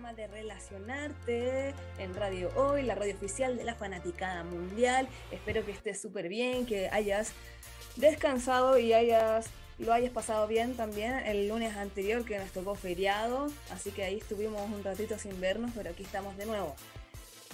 de Relacionarte en Radio Hoy, la radio oficial de la fanaticada mundial. Espero que estés súper bien, que hayas descansado y hayas lo hayas pasado bien también el lunes anterior que nos tocó feriado, así que ahí estuvimos un ratito sin vernos, pero aquí estamos de nuevo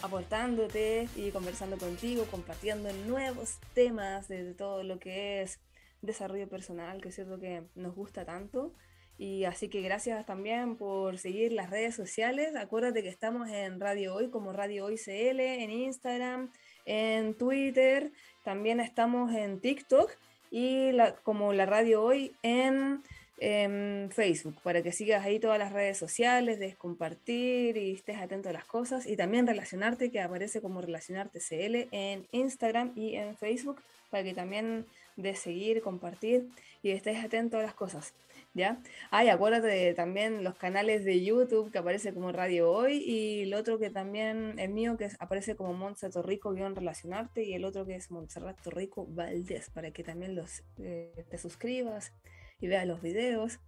aportándote y conversando contigo, compartiendo nuevos temas de todo lo que es desarrollo personal, que es cierto que nos gusta tanto. Y así que gracias también por seguir las redes sociales. Acuérdate que estamos en Radio Hoy como Radio Hoy CL, en Instagram, en Twitter, también estamos en TikTok y como la Radio Hoy en, en, Facebook, para que sigas ahí todas las redes sociales, de compartir y estés atento a las cosas y también relacionarte, que aparece como relacionarte CL en Instagram y en Facebook, para que también de seguir, compartir y estés atento a las cosas. ¿Ya? Ay, acuérdate de también los canales de YouTube que aparece como Radio Hoy y el otro que también es mío que aparece como Montserrat Torrico guion relacionarte y el otro que es Montserrat Torrico Valdés para que también los, eh, te suscribas y veas los videos.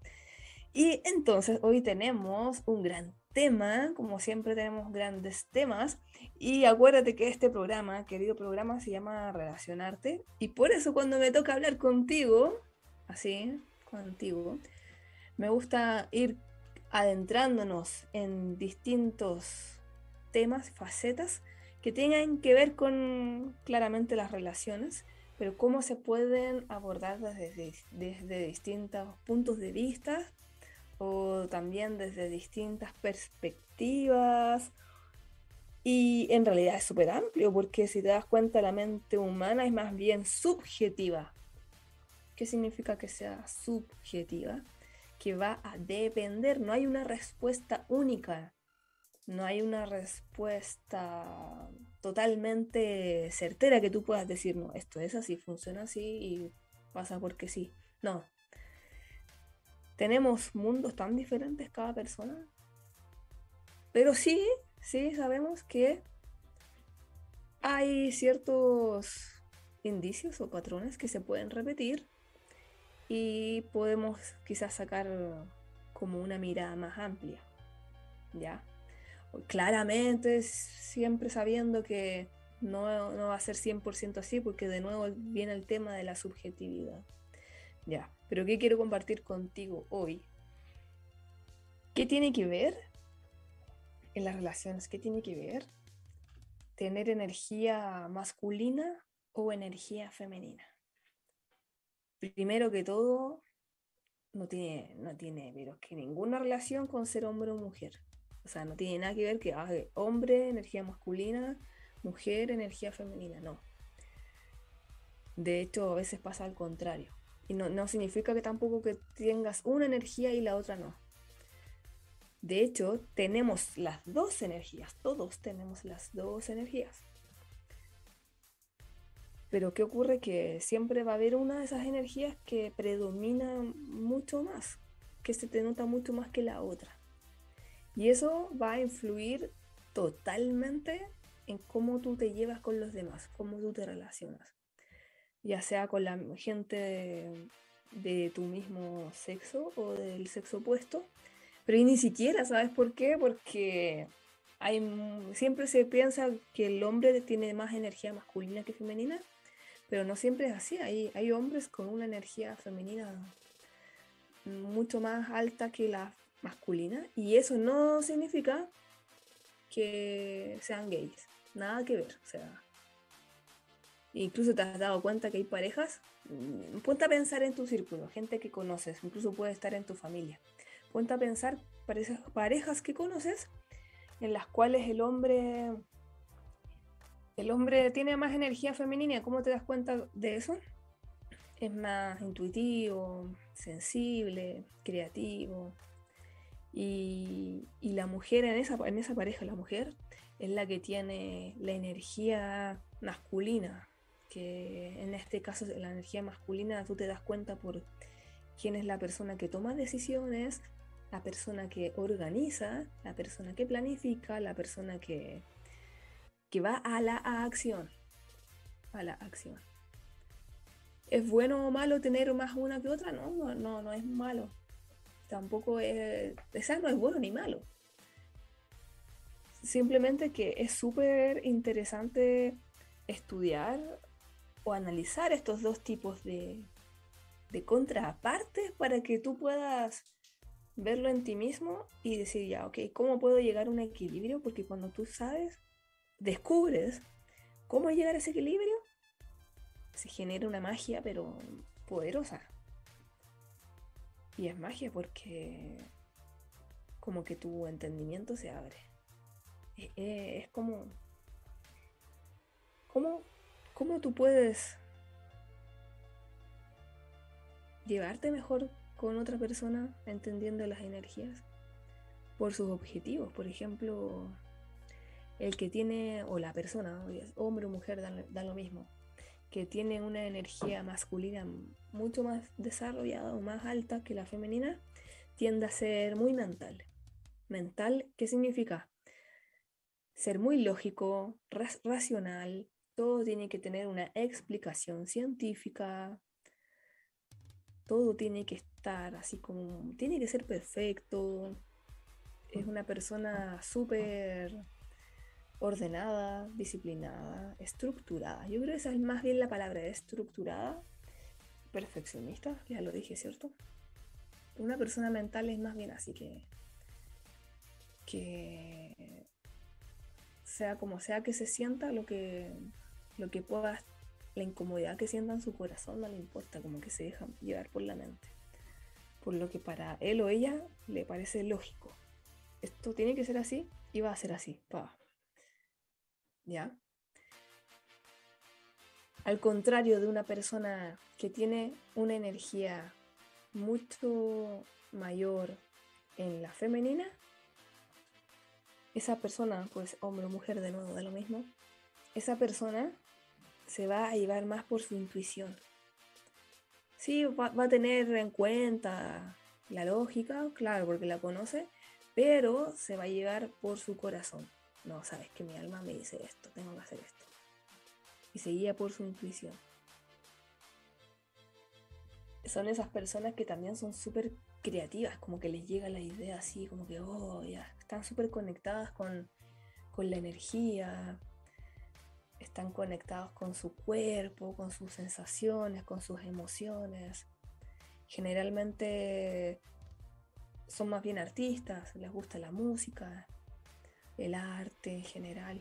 Y entonces hoy tenemos un gran tema, como siempre tenemos grandes temas, y acuérdate que este programa, querido programa, se llama Relacionarte, y por eso cuando me toca hablar contigo, así, contigo, me gusta ir adentrándonos en distintos temas, facetas que tengan que ver con claramente las relaciones, pero cómo se pueden abordar desde, desde distintos puntos de vista o también desde distintas perspectivas. Y en realidad es súper amplio porque si te das cuenta la mente humana es más bien subjetiva. ¿Qué significa que sea subjetiva? Que va a depender, no hay una respuesta única, no hay una respuesta totalmente certera que tú puedas decir, no, esto es así, funciona así y pasa porque sí. No, tenemos mundos tan diferentes cada persona. Pero sí, sí sabemos que hay ciertos indicios o patrones que se pueden repetir y podemos quizás sacar como una mirada más amplia. ¿Ya? Claramente, siempre sabiendo que no, no va a ser 100% así, porque de nuevo viene el tema de la subjetividad. Ya. Pero ¿qué quiero compartir contigo hoy? ¿Qué tiene que ver en las relaciones? ¿Qué tiene que ver tener energía masculina o energía femenina? Primero que todo, no tiene, no tiene pero que ninguna relación con ser hombre o mujer. O sea, no tiene nada que ver que ah, hombre, energía masculina, mujer, energía femenina, no. De hecho, a veces pasa al contrario. Y no, significa que tampoco que tengas una energía y la otra no. De hecho, tenemos las dos energías, todos tenemos las dos energías. Pero ¿qué ocurre? Que siempre va a haber una de esas energías que predomina mucho más, que se te nota mucho más que la otra. Y eso va a influir totalmente en cómo tú te llevas con los demás, cómo tú te relacionas ya sea con la gente de, tu mismo sexo o del sexo opuesto, pero ni siquiera, ¿sabes por qué? Porque hay, siempre se piensa que el hombre tiene más energía masculina que femenina, pero no siempre es así. Hay, hay hombres con una energía femenina mucho más alta que la masculina y eso no significa que sean gays, nada que ver. O sea, Incluso te has dado cuenta que hay parejas. Mm, ponte a pensar en tu círculo, gente que conoces, incluso puede estar en tu familia. Ponte a pensar parejas que conoces en las cuales el hombre el hombre tiene más energía femenina. ¿Cómo te das cuenta de eso? Es más intuitivo, sensible, creativo. Y, la mujer en esa, en esa pareja, la mujer, es la que tiene la energía masculina, que en este caso la energía masculina tú te das cuenta por quién es la persona que toma decisiones, la persona que organiza, la persona que planifica, la persona que, que va a la acción. A la acción. ¿Es bueno o malo tener más una que otra? No, no, no, es malo. Tampoco es. Esa no es bueno ni malo. simplemente que es súper interesante estudiar o analizar estos dos tipos de, de contrapartes para que tú puedas verlo en ti mismo y decir, ya, ok, ¿cómo puedo llegar a un equilibrio? Porque cuando tú sabes, descubres cómo llegar a ese equilibrio, se genera una magia, pero poderosa. Y es magia porque como que tu entendimiento se abre. Es, como... ¿Cómo, ¿Cómo tú puedes llevarte mejor con otra persona entendiendo las energías por sus objetivos. Por ejemplo, el que tiene, o la persona, hombre o mujer, da, lo mismo, que tiene una energía masculina mucho más desarrollada o más alta que la femenina, tiende a ser muy mental. Mental, ¿qué significa? Ser muy lógico, racional, todo tiene que tener una explicación científica, todo tiene que estar así como, tiene que ser perfecto. Es una persona súper ordenada, disciplinada, estructurada. Yo creo que esa es más bien la palabra, estructurada, perfeccionista, ya lo dije, ¿cierto? Una persona mental es más bien así que, que sea como sea que se sienta, lo que, lo que pueda la incomodidad que sienta en su corazón no le importa, como que se deja llevar por la mente. Por lo que para él o ella le parece lógico. Esto tiene que ser así y va a ser así. Pa. ¿Ya? Al contrario de una persona que tiene una energía mucho mayor en la femenina, esa persona, pues hombre o mujer de nuevo, da lo mismo, esa persona se va a llevar más por su intuición. Sí, va, a tener en cuenta la lógica, claro, porque la conoce, pero se va a llevar por su corazón. No, sabes que mi alma me dice esto, tengo que hacer esto. Y se guía por su intuición. Son esas personas que también son súper creativas, como que les llega la idea así, como que, oh, ya, están súper conectadas con, con la energía, están conectados con su cuerpo, con sus sensaciones, con sus emociones. Generalmente son más bien artistas, les gusta la música, el arte en general.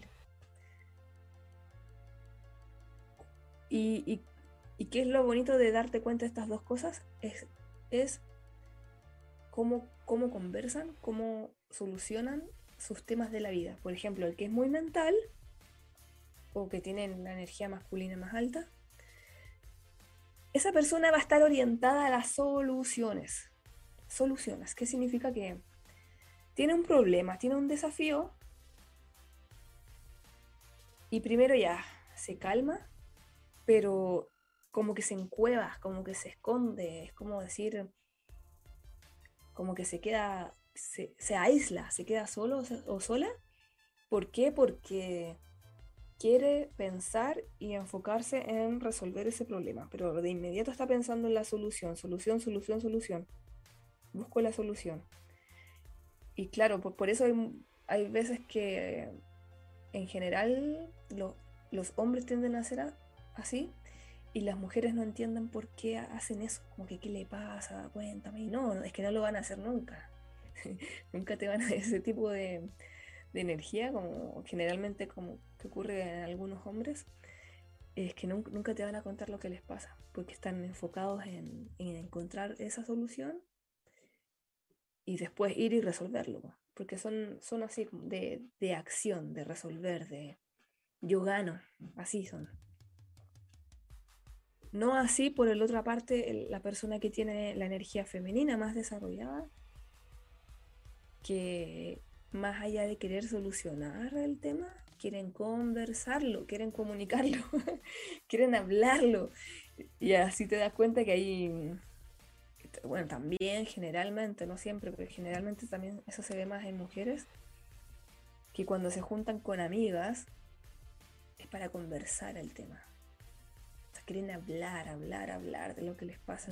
Y, qué es lo bonito de darte cuenta de estas dos cosas? Es, es cómo, cómo conversan, cómo solucionan sus temas de la vida. Por ejemplo, el que es muy mental o que tienen la energía masculina más alta, esa persona va a estar orientada a las soluciones. Soluciones, ¿qué significa que tiene un problema, tiene un desafío y primero ya se calma, pero como que se encueva, como que se esconde, es como decir, como que se queda, se, aísla, se queda solo o sola. ¿Por qué? Porque quiere pensar y enfocarse en resolver ese problema, pero de inmediato está pensando en la solución, solución, solución, solución. Busco la solución. Y claro, por, eso hay, veces que en general los hombres tienden a ser así y las mujeres no entienden por qué hacen eso, como que qué le pasa, cuéntame. Y no, es que no lo van a hacer nunca. nunca te van a ese tipo de, de energía, como generalmente como que ocurre en algunos hombres, es que nunca, te van a contar lo que les pasa, porque están enfocados en, encontrar esa solución y después ir y resolverlo, porque son, son así de, de acción, de resolver, de yo gano, así son. No así, por el otra parte, la persona que tiene la energía femenina más desarrollada, que más allá de querer solucionar el tema, quieren conversarlo, quieren comunicarlo, quieren hablarlo. Y así te das cuenta que hay, bueno, también generalmente, no siempre, pero generalmente también eso se ve más en mujeres, que cuando se juntan con amigas es para conversar el tema. O sea, quieren hablar, hablar, hablar de lo que les pasa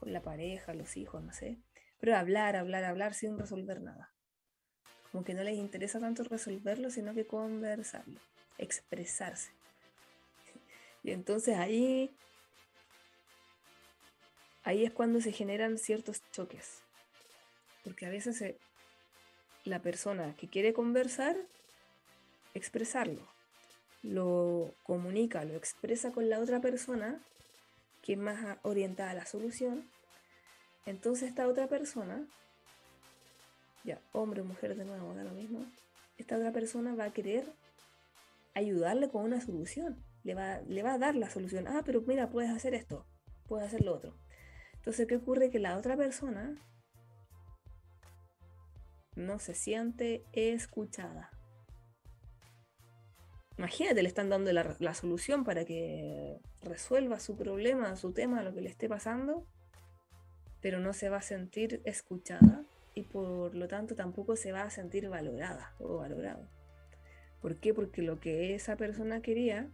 con la pareja, los hijos, no sé. Pero hablar, hablar, hablar sin resolver nada Como que no les interesa tanto resolverlo, sino que conversarlo, expresarse. Y entonces ahí, ahí es cuando se generan ciertos choques. Porque a veces la persona que quiere conversar, expresarlo, lo comunica, lo expresa con la otra persona, que es más orientada a la solución, entonces esta otra persona, ya, hombre o mujer de nuevo, da lo mismo, esta otra persona va a querer ayudarle con una solución, le va, le va a dar la solución, ah, pero mira, puedes hacer esto, puedes hacer lo otro. Entonces, ¿qué ocurre? Que la otra persona no se siente escuchada. Imagínate, le están dando la, solución para que resuelva su problema, su tema, lo que le esté pasando, pero no se va a sentir escuchada y por lo tanto tampoco se va a sentir valorada o valorado. ¿Por qué? Porque lo que esa persona quería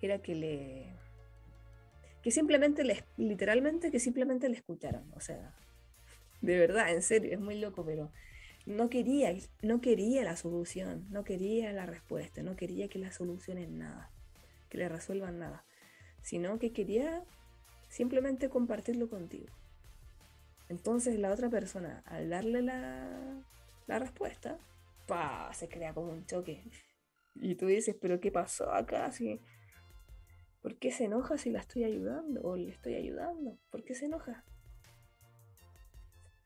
era que le que simplemente le literalmente que simplemente le escucharan, o sea, de verdad, en serio, es muy loco, pero no quería, no quería la solución, no quería la respuesta, no quería que la solucionen nada, que le resuelvan nada, sino que quería simplemente compartirlo contigo. Entonces la otra persona, al darle la, respuesta, ¡pa! se crea como un choque. Y tú dices, pero ¿qué pasó acá? ¿Por qué se enoja si la estoy ayudando o le estoy ayudando? ¿Por qué se enoja?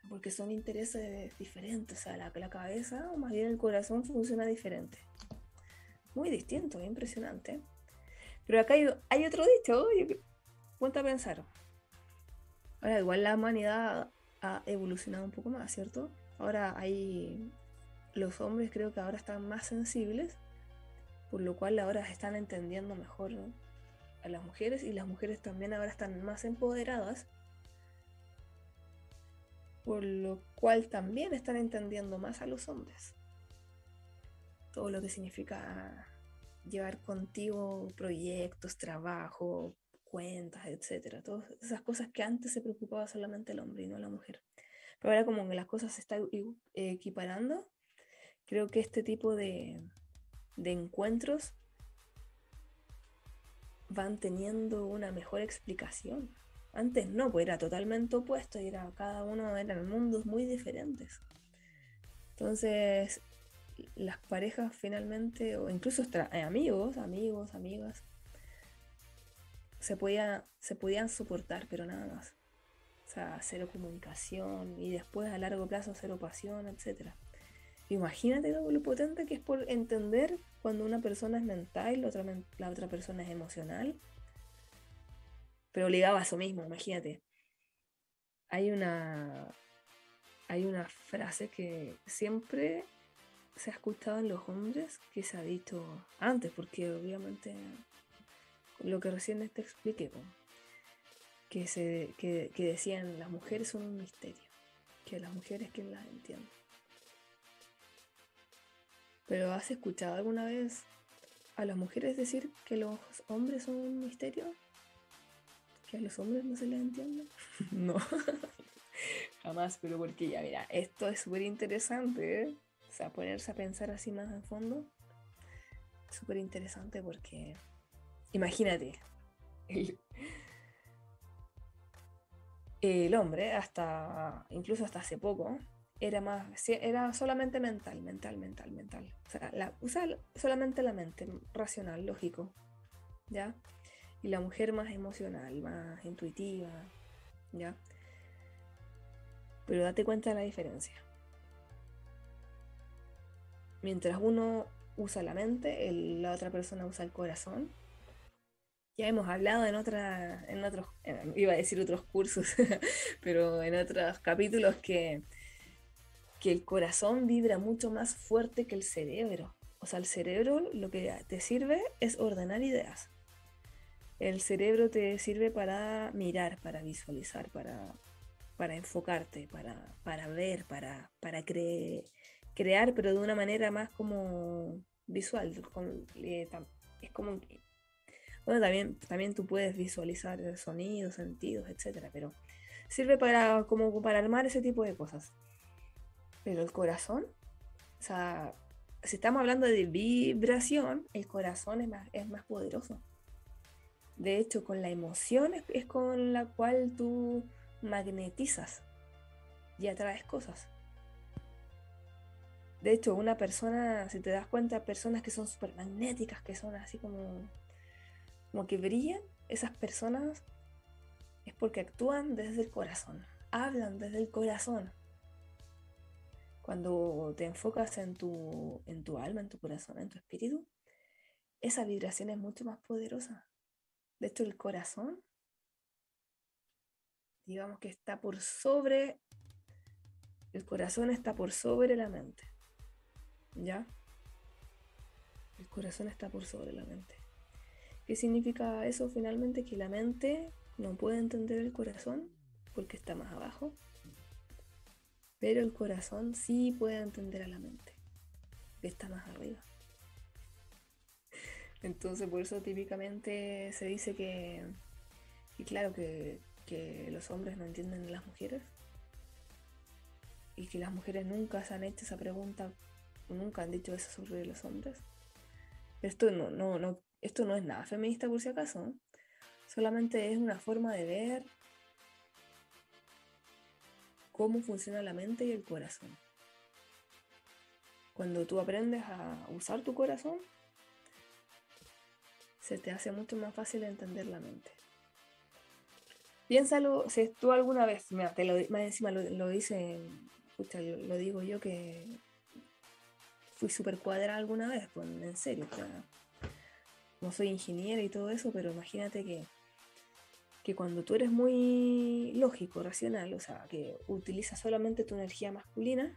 Porque son intereses diferentes, o sea, la, cabeza o más bien el corazón funciona diferente. Muy distinto, impresionante. Pero acá hay, otro dicho, ponte a pensar. Ahora, igual la humanidad ha evolucionado un poco más, ¿cierto? Ahora hay. Los hombres creo que ahora están más sensibles, por lo cual ahora están entendiendo mejor a las mujeres y las mujeres también ahora están más empoderadas, por lo cual también están entendiendo más a los hombres. Todo lo que significa llevar contigo proyectos, trabajo, cuentas, etcétera. Todas esas cosas que antes se preocupaba solamente el hombre y no la mujer. Pero ahora como que las cosas se están equiparando, creo que este tipo de, de encuentros van teniendo una mejor explicación. Antes no, pues era totalmente opuesto era cada uno eran mundos muy diferentes. Entonces, las parejas finalmente, o incluso amigos, amigos, amigas, se, podía, se podían soportar, pero nada más. O sea, cero comunicación y después a largo plazo cero pasión, etc. Imagínate lo, potente que es por entender cuando una persona es mental la otra, la otra persona es emocional. Pero ligado a eso mismo, imagínate. Hay una, hay una frase que siempre se ha escuchado en los hombres que se ha dicho antes, porque obviamente lo que recién te expliqué, que, se, que, decían las mujeres son un misterio, que las mujeres quien las entiende. Pero ¿has escuchado alguna vez a las mujeres decir que los hombres son un misterio? ¿Que a los hombres no se les entiende? no, jamás, pero porque ya, mira, esto es súper interesante, ¿eh? O sea, ponerse a pensar así más a fondo, súper interesante porque Imagínate. El, hombre, hasta incluso hasta hace poco, era más era solamente mental, mental, mental, mental. O sea, usa solamente la mente, racional, lógico. ¿Ya? Y la mujer más emocional, más intuitiva, ¿ya? Pero date cuenta de la diferencia. Mientras uno usa la mente, la otra persona usa el corazón ya hemos hablado en otra, en otros, iba a decir otros cursos, pero en otros capítulos que, que el corazón vibra mucho más fuerte que el cerebro. O sea, el cerebro lo que te sirve es ordenar ideas. El cerebro te sirve para mirar, para visualizar, para, para enfocarte, para, para ver, para, para crear, pero de una manera más como visual. Eh, es como bueno, también, también tú puedes visualizar sonidos, sentidos, etcétera, pero sirve para, como para armar ese tipo de cosas. Pero el corazón O sea, si estamos hablando de vibración, el corazón es más, es más poderoso. De hecho, con la emoción es, con la cual tú magnetizas y atraes cosas. De hecho, una persona, si te das cuenta, personas que son súper magnéticas, que son así como, como que brillan, esas personas es porque actúan desde el corazón, hablan desde el corazón. Cuando te enfocas en tu, en tu alma, en tu corazón, en tu espíritu, esa vibración es mucho más poderosa. De hecho, el corazón, digamos que está por sobre, el corazón está por sobre la mente. ¿Ya? El corazón está por sobre la mente. ¿Qué significa eso finalmente? Que la mente no puede entender el corazón porque está más abajo, pero el corazón sí puede entender a la mente, que está más arriba. Entonces por eso típicamente se dice que, y claro, que, los hombres no entienden a las mujeres y que las mujeres nunca se han hecho esa pregunta, nunca han dicho eso sobre los hombres. Esto no, no, no, esto no es nada feminista por si acaso, solamente es una forma de ver cómo funciona la mente y el corazón. Cuando tú aprendes a usar tu corazón, se te hace mucho más fácil entender la mente. Piénsalo, si tú alguna vez, mira, te lo, más encima lo, lo dice, lo digo yo que fui súper cuadrada alguna vez, pues en serio, no soy ingeniera y todo eso, pero imagínate que, que cuando tú eres muy lógico, racional, o sea, que utilizas solamente tu energía masculina,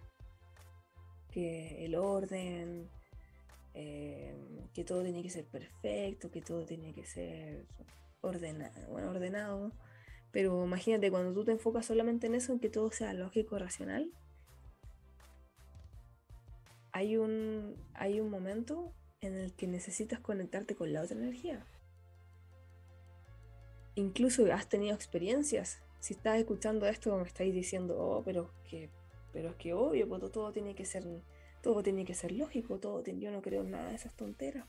que el orden, Em, que todo tiene que ser perfecto, que todo tiene que ser ordenado, bueno, ordenado. Pero imagínate, cuando tú te enfocas solamente en eso, en que todo sea lógico, racional, hay un, hay un momento en el que necesitas conectarte con la otra energía. Incluso has tenido experiencias. Si estás escuchando esto, me estáis diciendo, oh, pero que, pero es que obvio, porque todo tiene que ser todo tiene que ser lógico, todo yo no creo en nada de esas tonteras,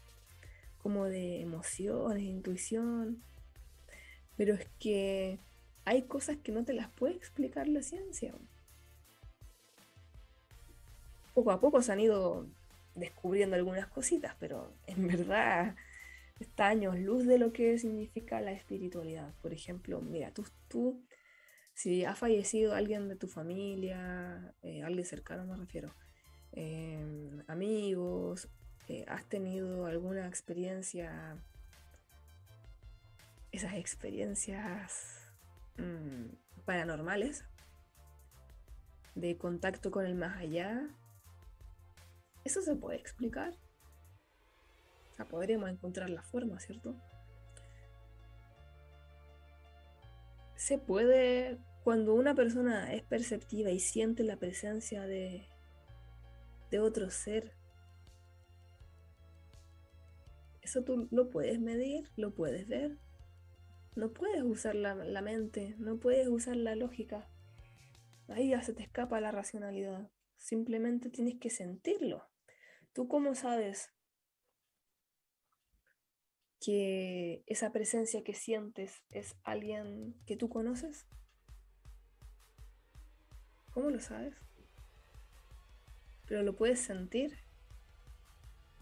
como de emociones, intuición, pero es que hay cosas que no te las puede explicar la ciencia. Poco a poco se han ido descubriendo algunas cositas, pero en verdad está luz de lo que significa la espiritualidad. Por ejemplo, mira, tú, tú si ha fallecido alguien de tu familia, eh, alguien cercano me refiero, Em, amigos, eh, has tenido alguna experiencia, esas experiencias mm, paranormales, de contacto con el más allá, eso se puede explicar. O sea, podríamos encontrar la forma, ¿cierto? Se puede, cuando una persona es perceptiva y siente la presencia de, de otro ser. Eso tú lo puedes medir, lo puedes ver. No puedes usar la, mente, no puedes usar la lógica. Ahí ya se te escapa la racionalidad. Simplemente tienes que sentirlo. ¿Tú cómo sabes que esa presencia que sientes es alguien que tú conoces? ¿Cómo lo sabes? pero lo puedes sentir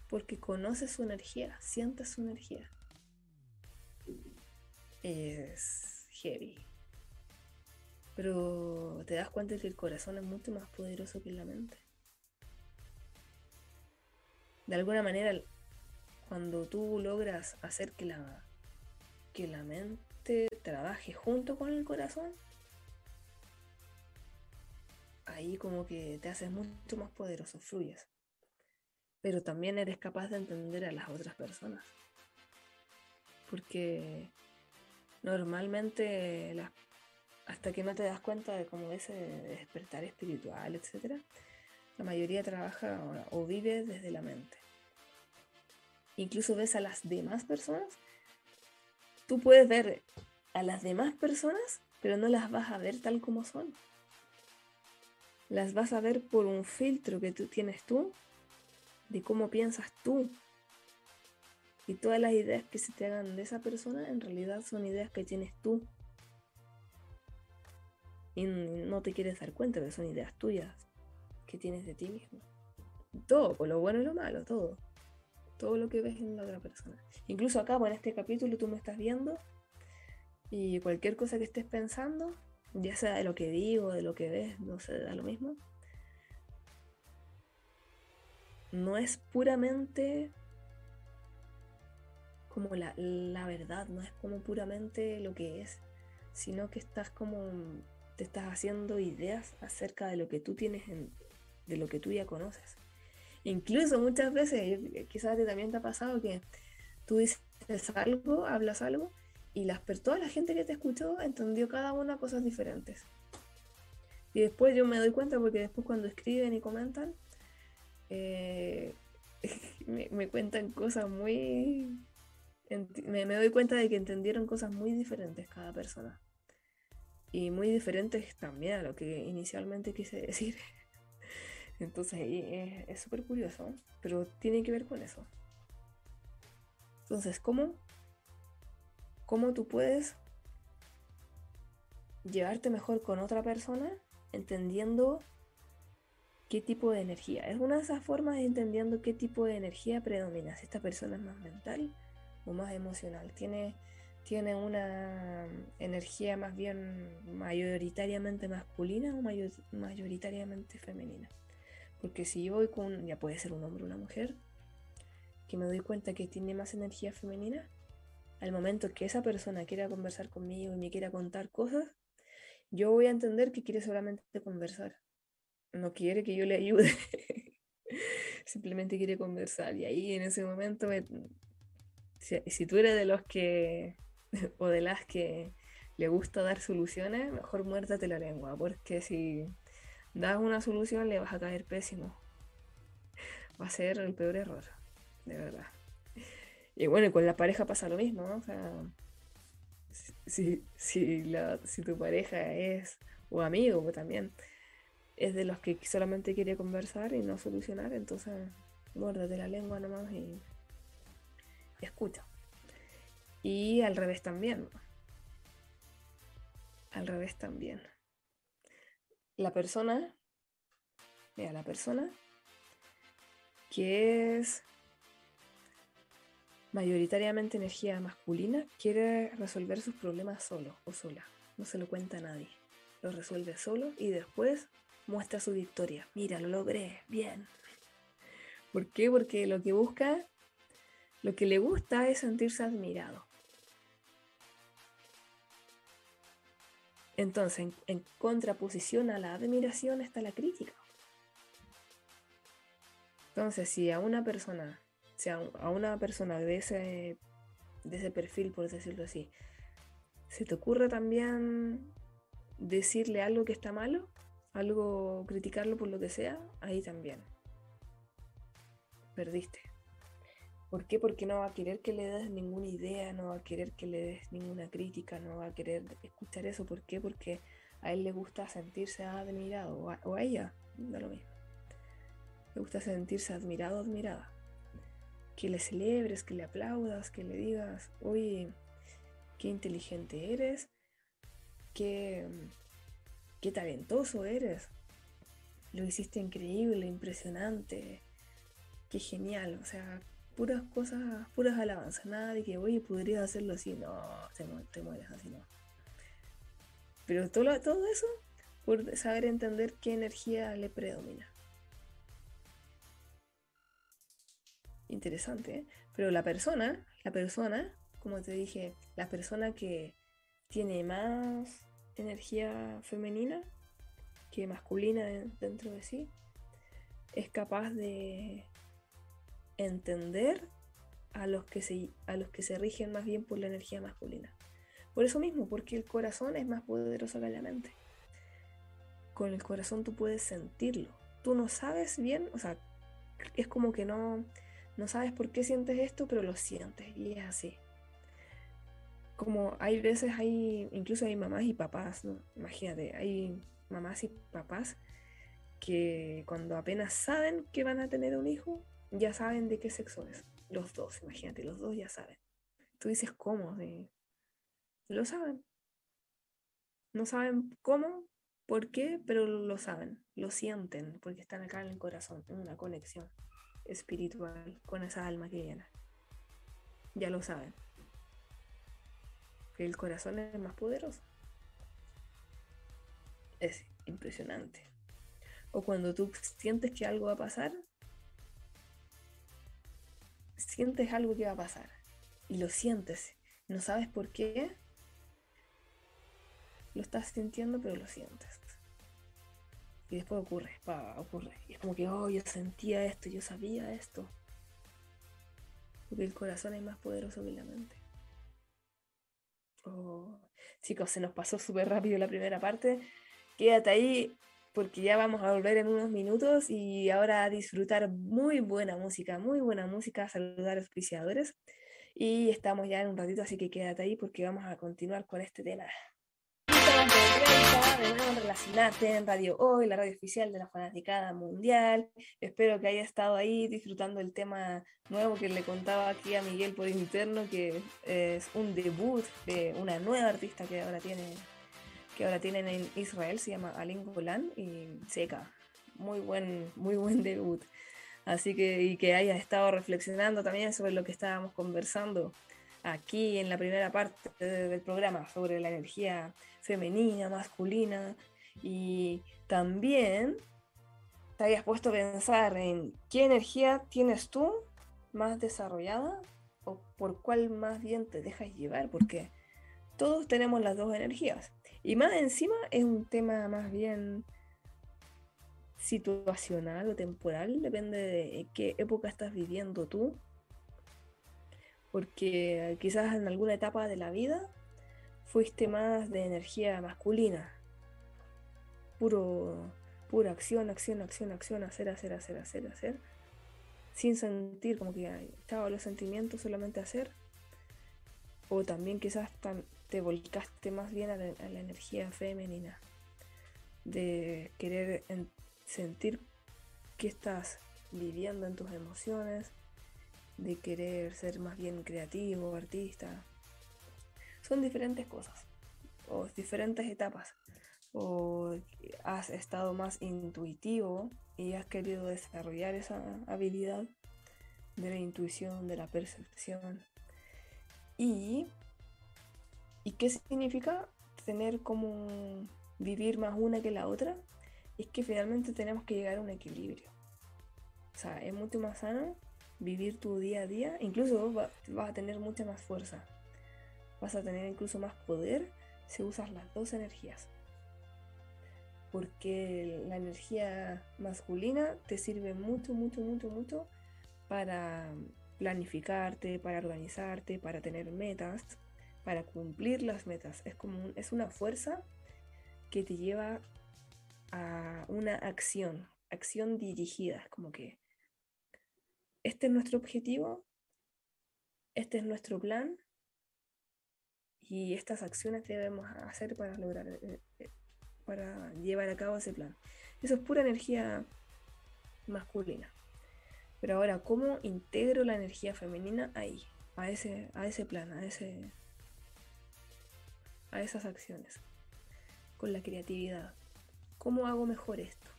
porque conoces su energía, sientes su energía. Es heavy. Pero te das cuenta de que el corazón es mucho más poderoso que la mente. De alguna manera, cuando tú logras hacer que la, que la mente trabaje junto con el corazón, ahí como que te haces mucho más poderoso, fluyes. Pero también eres capaz de entender a las otras personas. Porque normalmente hasta que no te das cuenta de cómo ese despertar espiritual, etc., la mayoría trabaja o vive desde la mente. Incluso ves a las demás personas. Tú puedes ver a las demás personas, pero no las vas a ver tal como son las vas a ver por un filtro que tú tienes tú, de cómo piensas tú. Y todas las ideas que se te hagan de esa persona en realidad son ideas que tienes tú. Y no te quieres dar cuenta que son ideas tuyas que tienes de ti mismo. Todo, por lo bueno y lo malo, todo. Todo lo que ves en la otra persona. Incluso acá, pues, en este capítulo, tú me estás viendo y cualquier cosa que estés pensando, ya sea de lo que digo, de lo que ves, no sé, da lo mismo. No es puramente como la, la verdad, no es como puramente lo que es, sino que estás como te estás haciendo ideas acerca de lo que tú tienes en, de lo que tú ya conoces. Incluso muchas veces, quizás también te ha pasado que tú dices algo, hablas algo, y las, toda la gente que te escuchó entendió cada una cosas diferentes. Y después yo me doy cuenta porque después cuando escriben y comentan, eh, me, cuentan cosas muy... Me, me doy cuenta de que entendieron cosas muy diferentes cada persona. Y muy diferentes también a lo que inicialmente quise decir. Entonces es súper curioso, pero tiene que ver con eso. Entonces, ¿cómo, ¿cómo tú puedes llevarte mejor con otra persona entendiendo qué tipo de energía? Es una de esas formas de entendiendo qué tipo de energía predomina. Si esta persona es más mental o más emocional. Tiene, tiene una energía más bien mayoritariamente masculina o mayoritariamente femenina. Porque si yo voy con, ya puede ser un hombre o una mujer, que me doy cuenta que tiene más energía femenina, al momento que esa persona quiera conversar conmigo y me quiera contar cosas, yo voy a entender que quiere solamente conversar. No quiere que yo le ayude. Simplemente quiere conversar. Y ahí en ese momento, si, si, tú eres de los que, o de las que le gusta dar soluciones, mejor muértate la lengua. Porque si das una solución, le vas a caer pésimo. Va a ser el peor error, de verdad. Y bueno, con la pareja pasa lo mismo, ¿no? O sea, si, si, la, si tu pareja es, o amigo también, es de los que solamente quiere conversar y no solucionar, entonces muérdate la lengua nomás y escucha. Y al revés también. Al revés también la persona, mira, la persona que es mayoritariamente energía masculina quiere resolver sus problemas solo o sola, no se lo cuenta a nadie, lo resuelve solo y después muestra su victoria. Mira, lo logré, bien. ¿Por qué? Porque lo que busca, lo que le gusta es sentirse admirado. Entonces, en, contraposición a la admiración está la crítica. Entonces, si a una persona, si a, una persona de ese, de ese perfil, por decirlo así, se te ocurre también decirle algo que está malo, algo, criticarlo por lo que sea, ahí también. Perdiste. ¿Por qué? Porque no va a querer que le des ninguna idea, no va a querer que le des ninguna crítica, no va a querer escuchar eso. ¿Por qué? Porque a él le gusta sentirse admirado, o a, ella, da lo mismo. Le gusta sentirse admirado, admirada. Que le celebres, que le aplaudas, que le digas, oye, qué inteligente eres, qué, qué talentoso eres, lo hiciste increíble, impresionante, qué genial, o sea, puras cosas, puras alabanzas, nada de que, oye, podrías hacerlo así, no, te, mueres así, no. Pero todo, todo eso por saber entender qué energía le predomina. Interesante, ¿eh? Pero la persona, la persona, como te dije, la persona que tiene más energía femenina que masculina dentro de sí, es capaz de entender a los, que se, a los que se rigen más bien por la energía masculina. Por eso mismo, porque el corazón es más poderoso que la mente. Con el corazón tú puedes sentirlo. Tú no sabes bien, o sea, es como que no, no sabes por qué sientes esto, pero lo sientes y es así. Como hay veces, hay, incluso hay mamás y papás, ¿no? imagínate, hay mamás y papás que cuando apenas saben que van a tener un hijo, ya saben de qué sexo es. Los dos, imagínate, los dos ya saben. Tú dices cómo, lo saben. No saben cómo, por qué, pero lo saben, lo sienten, porque están acá en el corazón, en una conexión espiritual con esa alma que viene. Ya lo saben. Que el corazón es más poderoso. Es impresionante. O cuando tú sientes que algo va a pasar, sientes algo que va a pasar y lo sientes. No sabes por qué. Lo estás sintiendo, pero lo sientes. Y después ocurre, pa, ocurre. Y es como que, oh, yo sentía esto, yo sabía esto. Porque el corazón es más poderoso que la mente. Oh, chicos, se nos pasó súper rápido la primera parte. Quédate ahí porque ya vamos a volver en unos minutos y ahora a disfrutar muy buena música, muy buena música, saludar a los auspiciadores. Y estamos ya en un ratito, así que quédate ahí porque vamos a continuar con este tema. Relacionarte en Radio Hoy, la radio oficial de la fanaticada mundial. Espero que haya estado ahí disfrutando el tema nuevo que le contaba aquí a Miguel por interno, que es un debut de una nueva artista que ahora tiene que ahora tienen en Israel, se llama Alin Golan y Seca. Muy buen, muy buen debut. Así que, y que haya estado reflexionando también sobre lo que estábamos conversando aquí en la primera parte del programa, sobre la energía femenina, masculina, y también te hayas puesto a pensar en qué energía tienes tú más desarrollada o por cuál más bien te dejas llevar, porque todos tenemos las dos energías. Y más encima es un tema más bien situacional o temporal, depende de qué época estás viviendo tú. Porque quizás en alguna etapa de la vida fuiste más de energía masculina. Puro, pura acción, acción, acción, acción, hacer, hacer, hacer, hacer, hacer. Sin sentir como que estaban los sentimientos, solamente hacer. O también quizás tan, te volcaste más bien a la, energía femenina, de querer sentir que estás viviendo en tus emociones, de querer ser más bien creativo, artista. Son diferentes cosas, o diferentes etapas. O has estado más intuitivo y has querido desarrollar esa habilidad de la intuición, de la percepción. Y ¿Y qué significa tener como vivir más una que la otra? Es que finalmente tenemos que llegar a un equilibrio. O sea, es mucho más sano vivir tu día a día. Incluso vas a tener mucha más fuerza. Vas a tener incluso más poder si usas las dos energías. Porque la energía masculina te sirve mucho, mucho, mucho, mucho para planificarte, para organizarte, para tener metas para cumplir las metas. Es como es una fuerza que te lleva a una acción, acción dirigida. Es como que este es nuestro objetivo, este es nuestro plan y estas acciones debemos hacer para lograr, eh, eh, para llevar a cabo ese plan. Eso es pura energía masculina. Pero ahora, ¿cómo integro la energía femenina ahí? A ese, a ese plan, a ese, a esas acciones, con la creatividad. ¿Cómo hago mejor esto?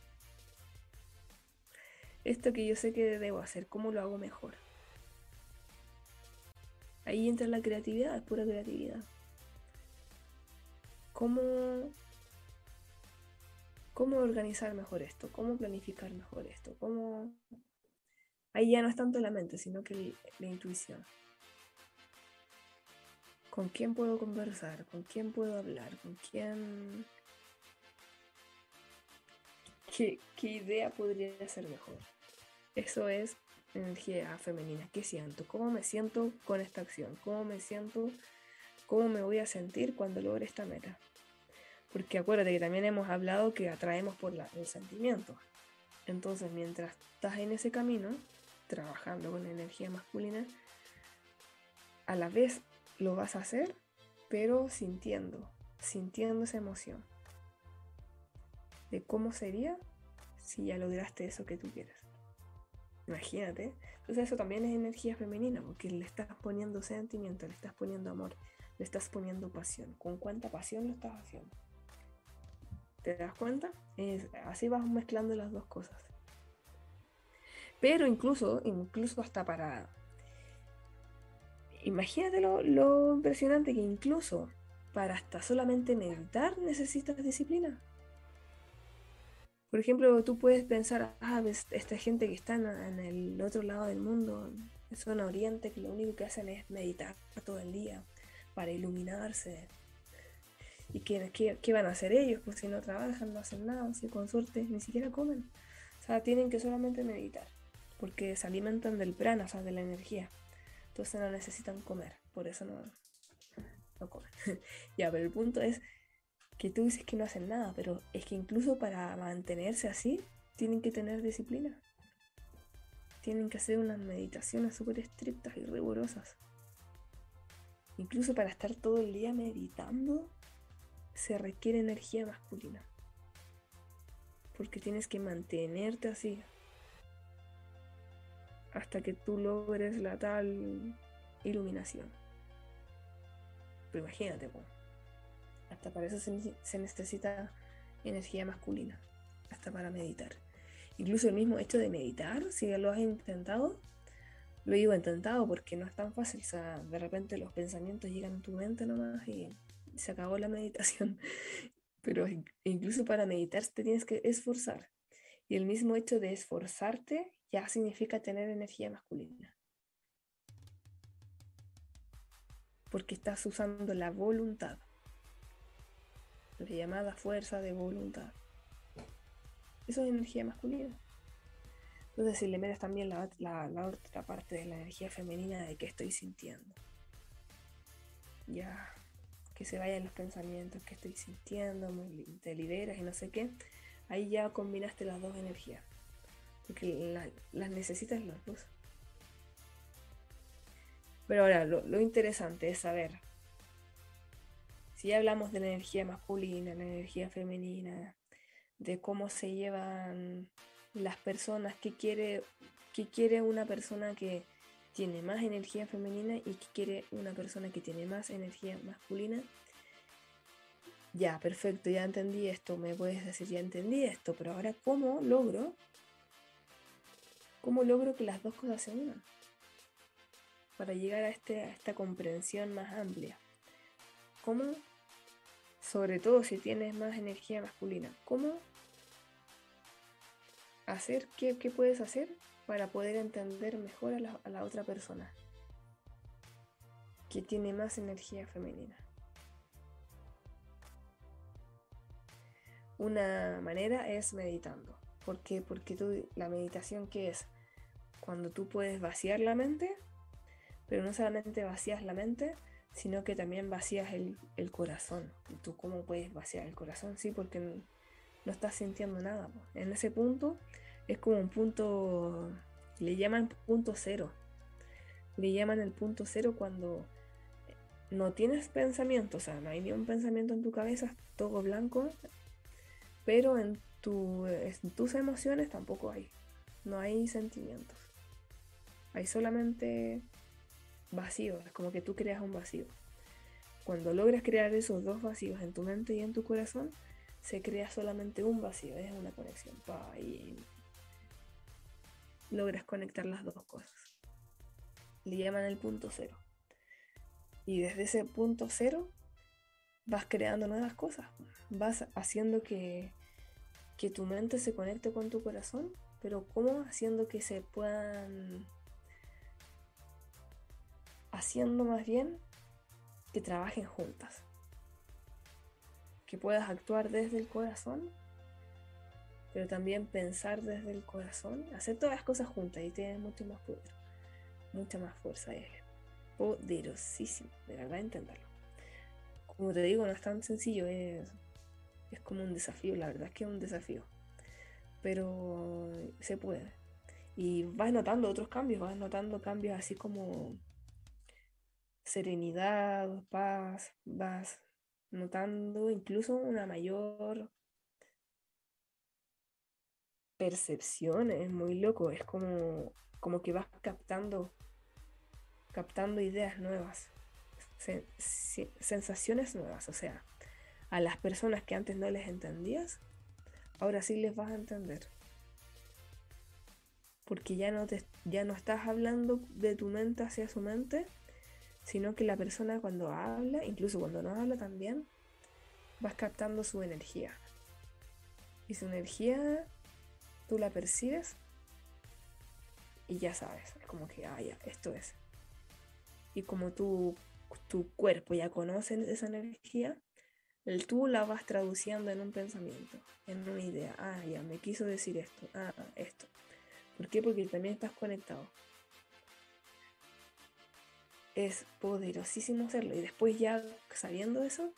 Esto que yo sé que debo hacer, ¿cómo lo hago mejor? Ahí entra la creatividad, es pura creatividad. ¿Cómo, cómo organizar mejor esto? ¿Cómo planificar mejor esto? ¿Cómo... Ahí ya no es tanto la mente, sino que la intuición. ¿Con quién puedo conversar? ¿Con quién puedo hablar? ¿Con quién... ¿Qué, idea podría ser mejor? Eso es energía femenina. ¿Qué siento? ¿Cómo me siento con esta acción? ¿Cómo me siento? ¿Cómo me voy a sentir cuando logre esta meta? Porque acuérdate que también hemos hablado que atraemos por la, el sentimiento. Entonces, mientras estás en ese camino, trabajando con energía masculina, a la vez lo vas a hacer, pero sintiendo, sintiendo esa emoción. De cómo sería si ya lograste eso que tú quieres. Imagínate. Entonces eso también es energía femenina, porque le estás poniendo sentimiento, le estás poniendo amor, le estás poniendo pasión. ¿Con cuánta pasión lo estás haciendo? ¿Te das cuenta? Así vas mezclando las dos cosas. Pero incluso, incluso hasta para... Imagínate lo, impresionante que incluso para hasta solamente meditar necesitas disciplina. Por ejemplo, tú puedes pensar, ah, esta gente que está en el otro lado del mundo, en zona oriente, que lo único que hacen es meditar todo el día para iluminarse. ¿Y qué, qué, van a hacer ellos? Pues si no trabajan, no hacen nada, si con suerte ni siquiera comen. O sea, tienen que solamente meditar, porque se alimentan del prana, o sea, de la energía. Entonces no necesitan comer, por eso no, no comen. ya, pero el punto es que tú dices que no hacen nada, pero es que incluso para mantenerse así, tienen que tener disciplina. Tienen que hacer unas meditaciones súper estrictas y rigurosas. Incluso para estar todo el día meditando, se requiere energía masculina. Porque tienes que mantenerte así. Hasta que tú logres la tal iluminación. Pero imagínate, hasta para eso se, necesita energía masculina, hasta para meditar. Incluso el mismo hecho de meditar, si ya lo has intentado, lo digo intentado porque no es tan fácil. O sea, de repente los pensamientos llegan a tu mente nomás y se acabó la meditación. Pero incluso para meditar te tienes que esforzar. Y el mismo hecho de esforzarte ya significa tener energía masculina. Porque estás usando la voluntad la llamada fuerza de voluntad. Eso es energía masculina. Entonces, si le metes también la, otra parte de la energía femenina de que estoy sintiendo, ya que se vayan los pensamientos que estoy sintiendo, te liberas y no sé qué, ahí ya combinaste las dos energías, porque las necesitas las dos. Pero ahora, lo interesante es saber si hablamos de la energía masculina, la energía femenina, de cómo se llevan las personas, que quiere, que quiere una persona que tiene más energía femenina y que quiere una persona que tiene más energía masculina. Ya, perfecto, ya entendí esto, me puedes decir, ya entendí esto, pero ahora ¿cómo logro? ¿Cómo logro que las dos cosas se unan? Para llegar a, este, a esta comprensión más amplia. ¿Cómo? Sobre todo si tienes más energía masculina. ¿Cómo hacer? ¿Qué, puedes hacer para poder entender mejor a la, a la otra persona? Que tiene más energía femenina. Una manera es meditando. ¿Por qué? Porque tú, la meditación que es cuando tú puedes vaciar la mente, pero no solamente vacías la mente, sino que también vacías el, corazón. ¿Y tú cómo puedes vaciar el corazón? Sí, porque no, estás sintiendo nada. En ese punto es como un punto, le llaman punto cero. Le llaman el punto cero cuando no tienes pensamiento, o sea, no hay ni un pensamiento en tu cabeza, todo blanco, pero en, en tus emociones tampoco hay. No hay sentimientos. Hay solamente vacío, es como que tú creas un vacío. Cuando logras crear esos dos vacíos en tu mente y en tu corazón, se crea solamente un vacío, es una conexión. y logras conectar las dos cosas. Le llaman el punto cero. Y desde ese punto cero vas creando nuevas cosas. Vas haciendo que, que tu mente se conecte con tu corazón, pero ¿cómo? Haciendo que se puedan haciendo más bien que trabajen juntas. Que puedas actuar desde el corazón, pero también pensar desde el corazón, hacer todas las cosas juntas y tienes mucho más poder, mucha más fuerza. Es poderosísimo, de verdad intentarlo. Como te digo, no es tan sencillo, es, es como un desafío, la verdad es que es un desafío. Pero se puede. Y vas notando otros cambios, vas notando cambios así como serenidad, paz, vas notando incluso una mayor percepción es muy loco, es como, como que vas captando, captando ideas nuevas, sensaciones nuevas, o sea, a las personas que antes no les entendías, ahora sí les vas a entender. Porque ya no, te, ya no estás hablando de tu mente hacia su mente, sino que la persona cuando habla, incluso cuando no habla también, vas captando su energía. Y su energía tú la percibes y ya sabes, es como que, ah, ya, esto es. Y como tú, tu cuerpo ya conoce esa energía, tú la vas traduciendo en un pensamiento, en una idea. Ah, ya, me quiso decir esto, ah, esto. ¿Por qué? Porque también estás conectado. Es poderosísimo hacerlo. Y después ya sabiendo eso,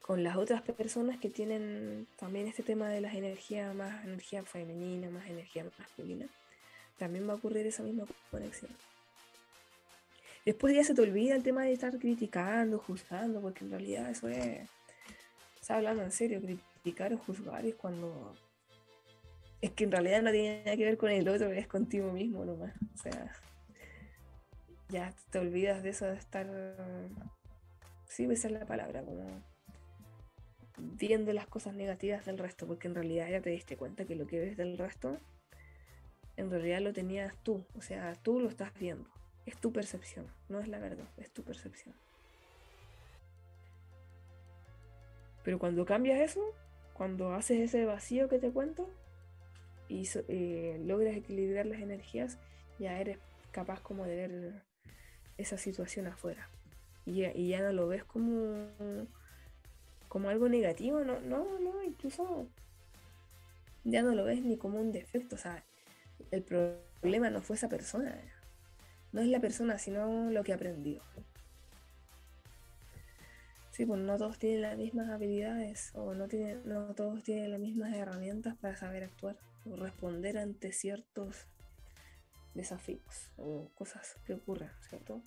con las otras personas que tienen también este tema de las energías, más energía femenina, más energía masculina, también va a ocurrir esa misma conexión. Después ya se te olvida el tema de estar criticando, juzgando, porque en realidad eso es, está hablando en serio, criticar o juzgar es cuando es que en realidad no tiene nada que ver con el otro, es contigo mismo nomás. O sea, ya te olvidas de eso de estar, sí, esa es la palabra, como viendo las cosas negativas del resto, porque en realidad ya te diste cuenta que lo que ves del resto, en realidad lo tenías tú, o sea, tú lo estás viendo, es tu percepción, no es la verdad, es tu percepción. Pero cuando cambias eso, cuando haces ese vacío que te cuento y eh, logras equilibrar las energías, ya eres capaz como de ver esa situación afuera. Y, ya no lo ves como como algo negativo, no, no, no, incluso ya no lo ves ni como un defecto, o sea, el problema no fue esa persona, no es la persona, sino lo que aprendió. Sí, pues no todos tienen las mismas habilidades o no, tienen, no todos tienen las mismas herramientas para saber actuar o responder ante ciertos desafíos o cosas que ocurran, ¿cierto?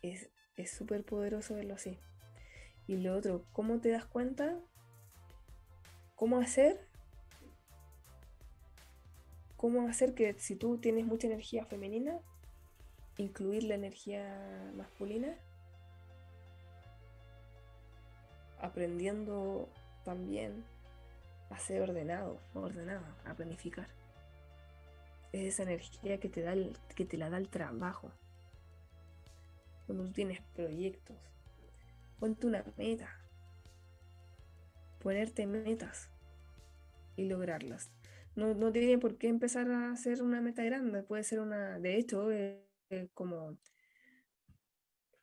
Es súper poderoso verlo así. Y lo otro, ¿cómo te das cuenta? ¿Cómo hacer? ¿Cómo hacer que si tú tienes mucha energía femenina, incluir la energía masculina? Aprendiendo también a ser ordenado, ordenado, a planificar. Es esa energía que te, da que te la da el trabajo. Cuando tú tienes proyectos, Ponte una meta. Ponerte metas y lograrlas. No, no tiene por qué empezar a hacer una meta grande. Puede ser una, de hecho, es, como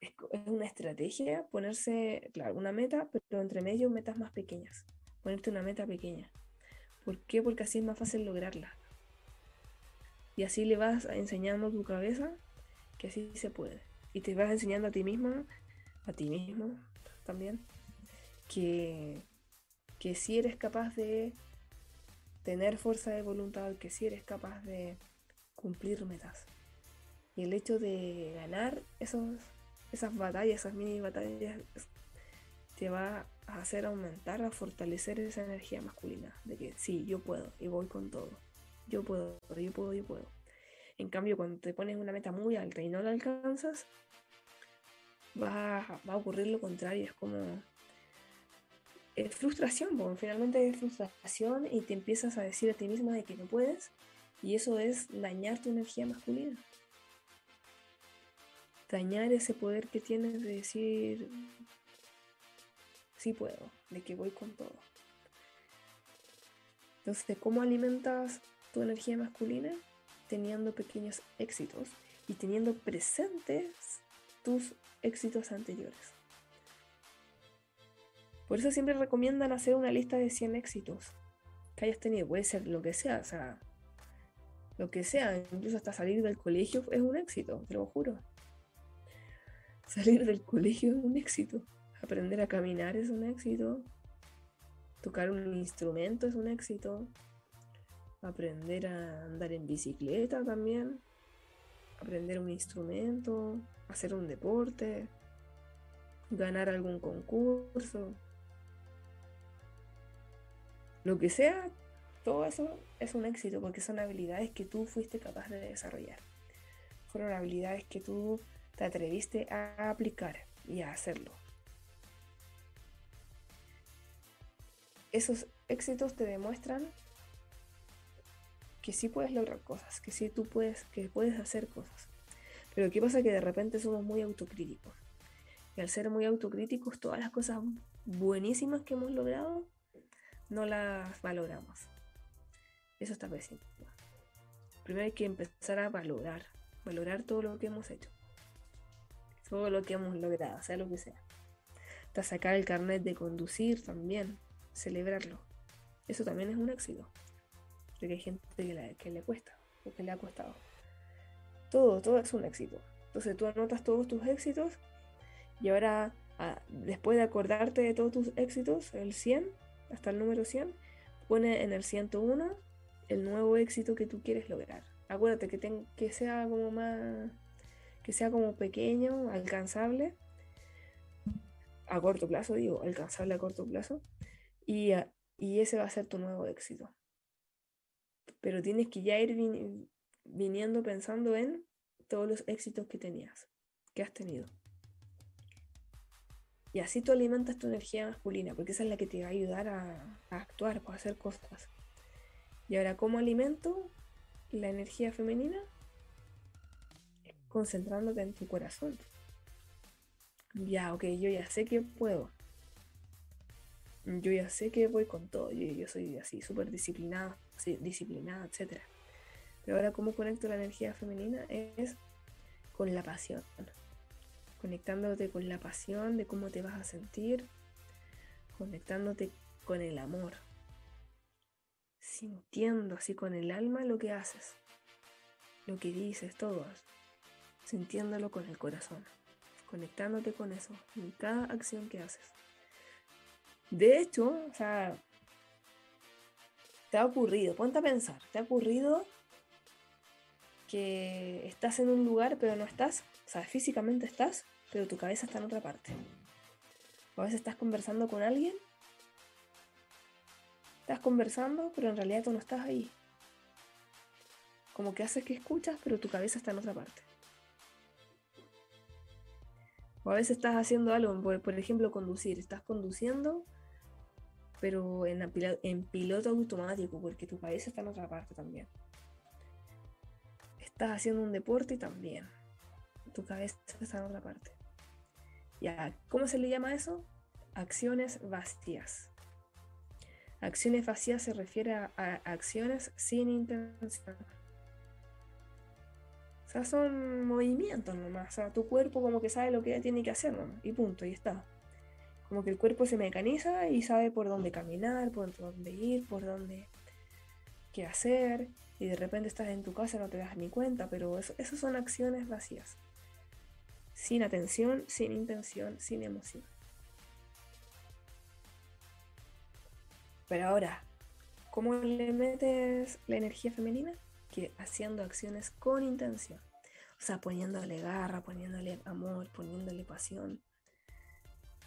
es, una estrategia ponerse, claro, una meta, pero entre medio metas más pequeñas. Ponerte una meta pequeña. ¿Por qué? Porque así es más fácil lograrla. Y así le vas enseñando a tu cabeza que así se puede. Y te vas enseñando a ti misma, a ti mismo, también, que, que si eres capaz de tener fuerza de voluntad, que si eres capaz de cumplir metas. Y el hecho de ganar esos, esas batallas, esas mini batallas, te va a hacer aumentar, a fortalecer esa energía masculina, de que sí, yo puedo y voy con todo. Yo puedo, yo puedo, yo puedo. En cambio, cuando te pones una meta muy alta y no la alcanzas, va, a ocurrir lo contrario, es como es frustración, porque finalmente es frustración y te empiezas a decir a ti misma de que no puedes y eso es dañar tu energía masculina. Dañar ese poder que tienes de decir, sí puedo, de que voy con todo. Entonces, ¿cómo alimentas tu energía masculina? Teniendo pequeños éxitos y teniendo presentes tus éxitos anteriores. Por eso siempre recomiendan hacer una lista de 100 éxitos que hayas tenido. Puede ser lo que sea, o sea, lo que sea, incluso hasta salir del colegio es un éxito, te lo juro. Salir del colegio es un éxito. Aprender a caminar es un éxito. Tocar un instrumento es un éxito. Aprender a andar en bicicleta también. Aprender un instrumento hacer un deporte, ganar algún concurso, lo que sea, todo eso es un éxito porque son habilidades que tú fuiste capaz de desarrollar. Fueron habilidades que tú te atreviste a aplicar y a hacerlo. Esos éxitos te demuestran que sí puedes lograr cosas, que sí tú puedes, que puedes hacer cosas. Pero ¿qué pasa? Que de repente somos muy autocríticos. Y al ser muy autocríticos, todas las cosas buenísimas que hemos logrado, no las valoramos. Eso está pésimo. Primero hay que empezar a valorar, valorar todo lo que hemos hecho. Todo lo que hemos logrado, sea lo que sea. Hasta sacar el carnet de conducir también, celebrarlo. Eso también es un éxito. Porque hay gente que, le cuesta, o que le ha costado. Todo, todo es un éxito. Entonces tú anotas todos tus éxitos y ahora, ah, después de acordarte de todos tus éxitos, el 100, hasta el número 100, pone en el 101 el nuevo éxito que tú quieres lograr. Acuérdate que, que sea como más, que sea como pequeño, alcanzable, a corto plazo, digo, alcanzable a corto plazo, y, y ese va a ser tu nuevo éxito. Pero tienes que ya ir viniendo pensando en todos los éxitos que tenías, que has tenido. Y así tú alimentas tu energía masculina, porque esa es la que te va a ayudar a, actuar, pues, a hacer cosas. Y ahora, ¿cómo alimento la energía femenina? Concentrándote en tu corazón. Ya, ok, yo ya sé que puedo. Yo ya sé que voy con todo. Yo, soy así, súper disciplinada, disciplinada, etc. Pero ahora, ¿cómo conecto la energía femenina? Es con la pasión conectándote con la pasión de cómo te vas a sentir, conectándote con el amor, sintiendo así con el alma lo que haces, lo que dices, todo, sintiéndolo con el corazón, conectándote con eso en cada acción que haces. De hecho, o sea, te ha ocurrido, ponte a pensar, te ha ocurrido que estás en un lugar pero no estás, o sea, físicamente estás, pero tu cabeza está en otra parte. O a veces estás conversando con alguien, estás conversando, pero en realidad tú no estás ahí. Como que haces que escuchas, pero tu cabeza está en otra parte. O a veces estás haciendo algo, por, ejemplo, conducir. Estás conduciendo, pero en, piloto automático, porque tu cabeza está en otra parte también. Estás haciendo un deporte también. Tu cabeza está en otra parte. Ya, ¿cómo se le llama eso? Acciones vacías. Acciones vacías se refiere a, acciones sin intención. O sea, son movimientos nomás. O sea, tu cuerpo como que sabe lo que tiene que hacer nomás. Y punto, y está. Como que el cuerpo se mecaniza y sabe por dónde caminar, por dónde ir, por dónde qué hacer. Y de repente estás en tu casa y no te das ni cuenta, pero eso, esas son acciones vacías sin atención, sin intención, sin emoción. Pero ahora, ¿cómo le metes la energía femenina? Que haciendo acciones con intención. O sea, poniéndole garra, poniéndole amor, poniéndole pasión,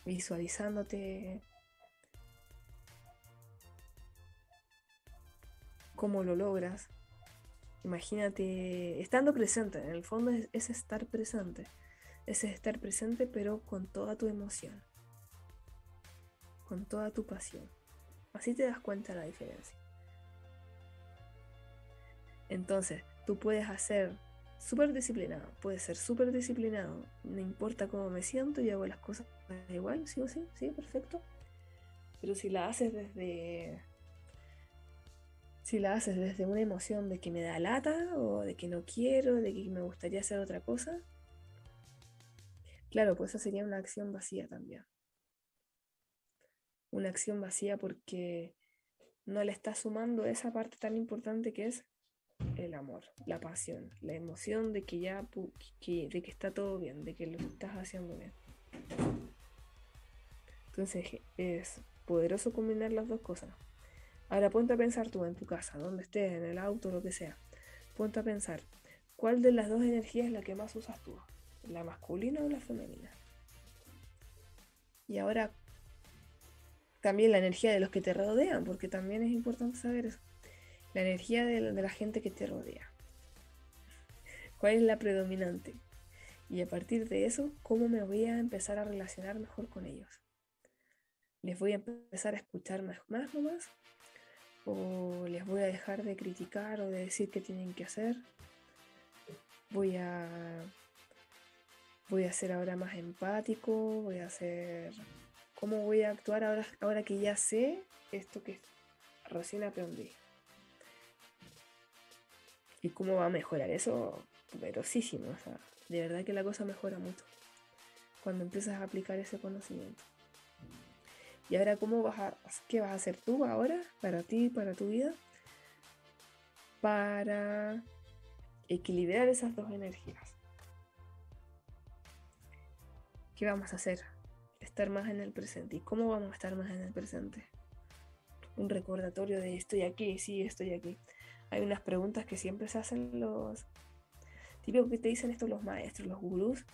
visualizándote cómo lo logras. Imagínate, estando presente, en el fondo es estar presente es estar presente pero con toda tu emoción, con toda tu pasión. Así te das cuenta de la diferencia. Entonces, tú puedes hacer súper disciplinado, puedes ser súper disciplinado, no importa cómo me siento, y hago las cosas igual, sí o sí, sí, perfecto. Pero si la haces desde si la haces desde una emoción de que me da lata o de que no quiero, de que me gustaría hacer otra cosa, Claro, pues esa sería una acción vacía también. Una acción vacía porque no le está sumando esa parte tan importante que es el amor, la pasión, la emoción de que ya de que está todo bien, de que lo estás haciendo bien. Entonces es poderoso combinar las dos cosas. Ahora ponte a pensar tú en tu casa, donde estés, en el auto, lo que sea. Ponte a pensar, ¿cuál de las dos energías es la que más usas tú? la masculina o la femenina. Y ahora también la energía de los que te rodean, porque también es importante saber eso. La energía de, la gente que te rodea. ¿Cuál es la predominante? Y a partir de eso, ¿cómo me voy a empezar a relacionar mejor con ellos? ¿Les voy a empezar a escuchar más, más nomás? ¿O les voy a dejar de criticar o de decir qué tienen que hacer? Voy a voy a ser ahora más empático, voy a ser cómo voy a actuar ahora, ahora que ya sé esto que recién aprendí. ¿Y cómo va a mejorar eso? Poderosísimo, o sea, de verdad que la cosa mejora mucho cuando empiezas a aplicar ese conocimiento. Y ahora, ¿cómo vas a, qué vas a hacer tú ahora para ti, para tu vida? Para equilibrar esas dos energías. ¿Qué vamos a hacer? Estar más en el presente. ¿Y cómo vamos a estar más en el presente? Un recordatorio de estoy aquí, sí, estoy aquí. Hay unas preguntas que siempre se hacen los típicos que te dicen esto los maestros, los gurús,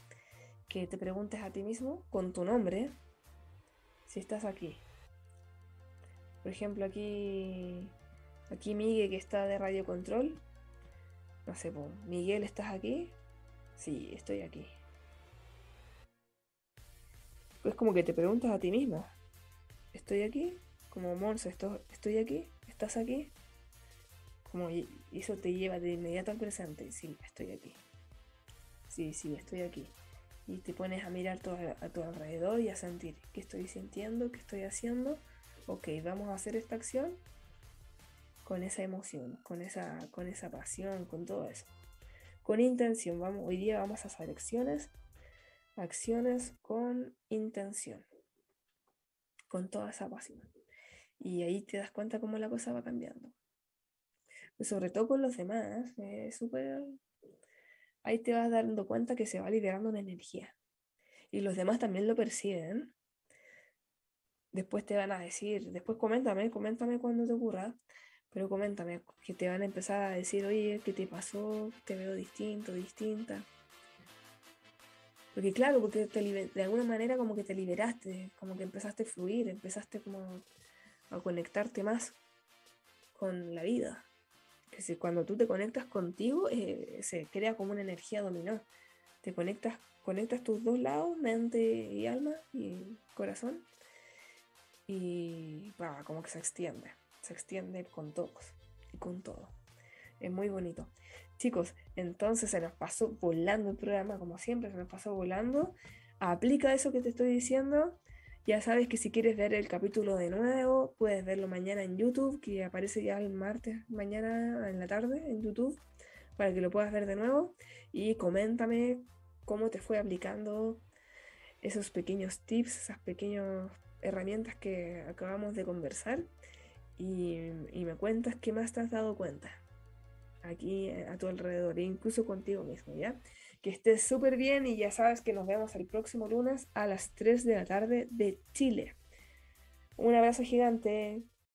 que te preguntes a ti mismo con tu nombre si estás aquí. Por ejemplo, aquí aquí Miguel que está de radio control. No sé, Miguel, ¿estás aquí? Sí, estoy aquí. Es como que te preguntas a ti mismo, ¿estoy aquí? Como Monse, ¿estoy aquí? ¿Estás aquí? Eso te lleva de inmediato al presente. Sí, estoy aquí. Sí, sí, estoy aquí. Y te pones a mirar a tu alrededor y a sentir qué estoy sintiendo, qué estoy haciendo. Ok, vamos a hacer esta acción con esa emoción, con esa, con esa pasión, con todo eso. Con intención, vamos, hoy día vamos a hacer acciones acciones con intención, con toda esa pasión. Y ahí te das cuenta cómo la cosa va cambiando. Sobre todo con los demás, es súper... Ahí te vas dando cuenta que se va liberando una energía. Y los demás también lo perciben. Después te van a decir, después coméntame, coméntame cuando te ocurra, pero coméntame, que te van a empezar a decir, oye, ¿qué te pasó? Te veo distinto, distinta porque claro, porque de alguna manera como que te liberaste, como que empezaste a fluir, empezaste como a conectarte más con la vida. Que si cuando tú te conectas contigo, eh, se crea como una energía dominó. Te conectas, conectas tus dos lados, mente y alma y corazón. Y como que se extiende. Se extiende con todos y con todo. Es muy bonito. Chicos, entonces se nos pasó volando el programa, como siempre, se nos pasó volando. Aplica eso que te estoy diciendo. Ya sabes que si quieres ver el capítulo de nuevo, puedes verlo mañana en YouTube, que aparece ya el martes, mañana en la tarde en YouTube, para que lo puedas ver de nuevo. Y coméntame cómo te fue aplicando esos pequeños tips, esas pequeñas herramientas que acabamos de conversar. Y, me cuentas qué más te has dado cuenta aquí eh, a tu alrededor, e incluso contigo mismo, ¿ya? Que estés súper bien y ya sabes que nos vemos el próximo lunes a las 3 de la tarde de Chile. Un abrazo gigante.